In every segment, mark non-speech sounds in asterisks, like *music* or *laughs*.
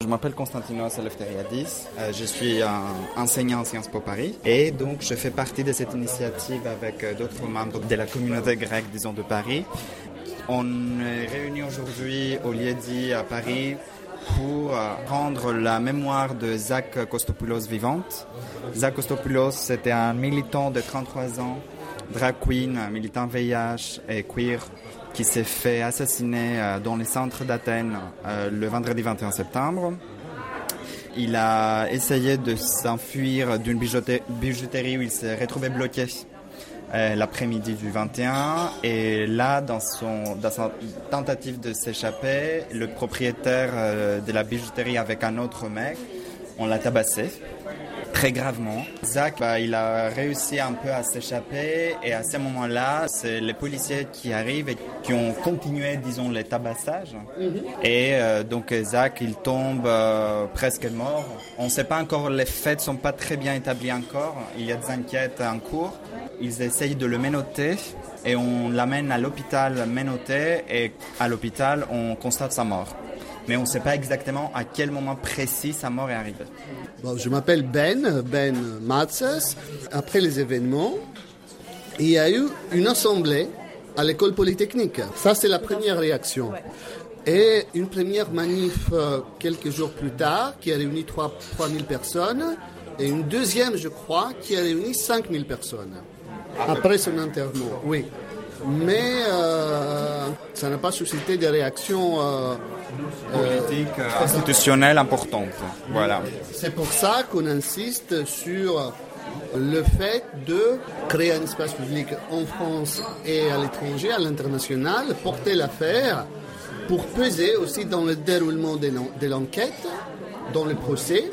Je m'appelle Constantinos Eleftheriadis, euh, je suis un enseignant en Sciences Po Paris et donc je fais partie de cette initiative avec euh, d'autres membres de la communauté grecque, disons, de Paris. On est réunis aujourd'hui au Liedi à Paris pour euh, rendre la mémoire de Zach Kostopoulos vivante. Zach Kostopoulos, c'était un militant de 33 ans, drag queen, militant VIH et queer qui s'est fait assassiner euh, dans les centres d'Athènes euh, le vendredi 21 septembre. Il a essayé de s'enfuir d'une bijouterie où il s'est retrouvé bloqué euh, l'après-midi du 21. Et là, dans, son, sa tentative de s'échapper, le propriétaire de la bijouterie avec un autre mec, on l'a tabassé très gravement. Zach, bah, il a réussi un peu à s'échapper et à ce moment-là, c'est les policiers qui arrivent et qui ont continué, disons, les tabassages. Mhm. Et euh, donc Zach, il tombe euh, presque mort. On ne sait pas encore, les faits ne sont pas très bien établis encore. Il y a des enquêtes en cours. Ils essayent de le menotter et on l'amène à l'hôpital menotté et à l'hôpital, on constate sa mort mais on ne sait pas exactement à quel moment précis sa mort est arrivée. je m'appelle Ben, Ben Matzes. Après les événements, il y a eu une assemblée à l'école polytechnique. Ça, c'est la première réaction. Et une première manif euh, quelques jours plus tard qui a réuni 3, 000 personnes. Et une deuxième, je crois, qui a réuni 5 000 personnes. Après son enterrement, oui. Mais euh, ça n'a pas suscité des réactions euh, politiques, euh, institutionnelles importantes. Voilà. C'est pour ça qu'on insiste sur le fait de créer un espace public en France et à l'étranger, à l'international, porter l'affaire pour peser aussi dans le déroulement de l'enquête, dans le procès,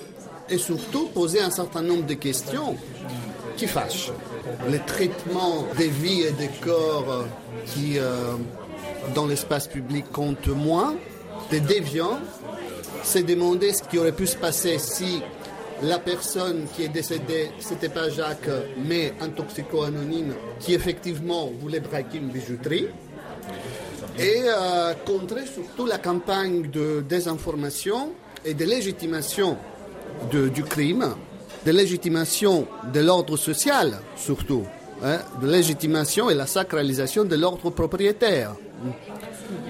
et surtout poser un certain nombre de questions qui fâchent. Le traitement des vies et des corps qui, dans l'espace public, compte moins, des déviants, c'est demander ce qui aurait pu se passer si la personne qui est décédée, c'était pas Jacques, mais un toxico anonyme qui effectivement voulait braquer une bijouterie. Et euh, contrer surtout la campagne de désinformation et de légitimation du crime, de légitimation de l'ordre social surtout, hein, de légitimation et la sacralisation de l'ordre propriétaire.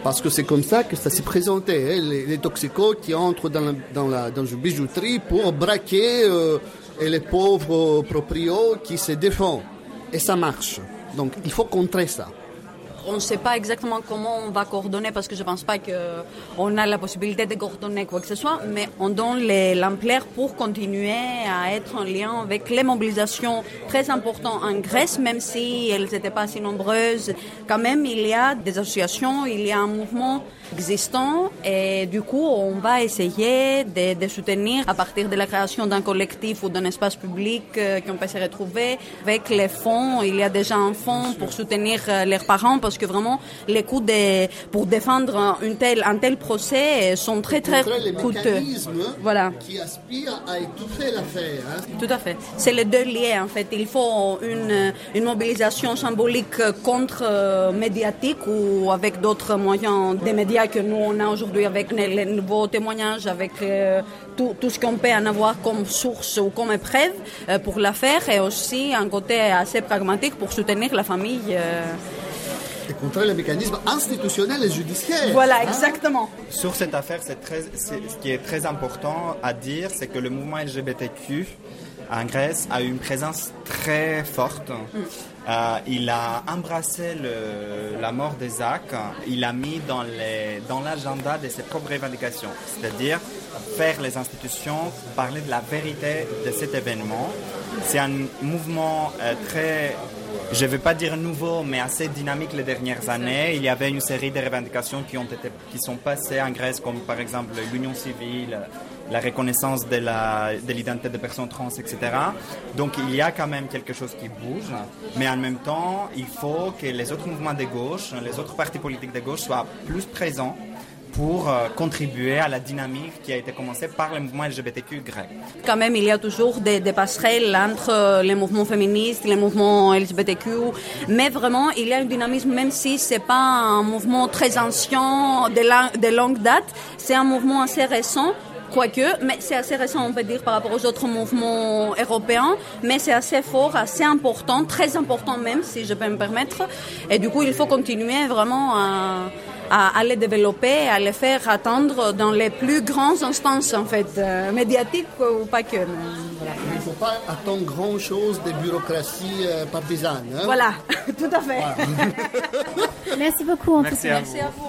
Parce que c'est comme ça que ça s'est présenté, hein, les, toxicos qui entrent dans, la, dans une bijouterie pour braquer euh, les pauvres proprios qui se défendent. Et ça marche. Donc il faut contrer ça on ne sait pas exactement comment on va coordonner parce que je ne pense pas qu'on a la possibilité de coordonner quoi que ce soit, mais on donne l'ampleur pour continuer à être en lien avec les mobilisations très importantes en Grèce, même si elles n'étaient pas si nombreuses. Quand même, il y a des associations, il y a un mouvement existant et du coup, on va essayer de, soutenir à partir de la création d'un collectif ou d'un espace public euh, qu'on peut se retrouver avec les fonds. Il y a déjà un fonds pour soutenir euh, leurs parents que vraiment les coûts de, pour défendre une telle, un tel procès sont très très coûteux. Voilà. Qui aspirent à étouffer l'affaire. Hein. Tout à fait. C'est les deux liés en fait. Il faut une, une mobilisation symbolique contre euh, médiatique ou avec d'autres moyens des médias que nous on a aujourd'hui avec les, nouveaux témoignages, avec euh, tout, tout, ce qu'on peut en avoir comme source ou comme épreuve euh, pour l'affaire et aussi un côté assez pragmatique pour soutenir la famille et contrer les mécanismes institutionnels et judiciaires. Voilà, hein. exactement. Sur cette affaire, c'est très, ce qui est très important à dire, c'est que le mouvement LGBTQ en Grèce a eu une présence très forte. Mm. Euh, il a embrassé le, la mort d'Isaac, il a mis dans, les, dans l'agenda de ses propres revendications, c'est-à-dire faire les institutions parler de la vérité de cet événement. C'est un mouvement euh, très je ne vais pas dire nouveau, mais assez dynamique les dernières années. Il y avait une série de revendications qui, ont été, qui sont passées en Grèce, comme par exemple l'union civile, la reconnaissance de, la, de l'identité des personnes trans, etc. Donc il y a quand même quelque chose qui bouge, mais en même temps, il faut que les autres mouvements de gauche, les autres partis politiques de gauche soient plus présents pour euh, contribuer à la dynamique qui a été commencée par le mouvement LGBTQ grec. Quand même, il y a toujours des, passerelles entre euh, les mouvements féministes, les mouvements LGBTQ, mais vraiment, il y a un dynamisme, même si c'est pas un mouvement très ancien, de, de longue date, c'est un mouvement assez récent quoique, mais c'est assez récent, on peut dire, par rapport aux autres mouvements européens, mais c'est assez fort, assez important, très important même, si je peux me permettre. Et du coup, il faut continuer vraiment à, à, les développer, à les faire attendre dans les plus grandes instances, en fait, euh, médiatiques ou pas que. Il ne faut pas attendre grand-chose des bureaucraties euh, partisanes. Hein. Voilà, *laughs* tout à fait. *laughs* Merci beaucoup, en Merci à vous.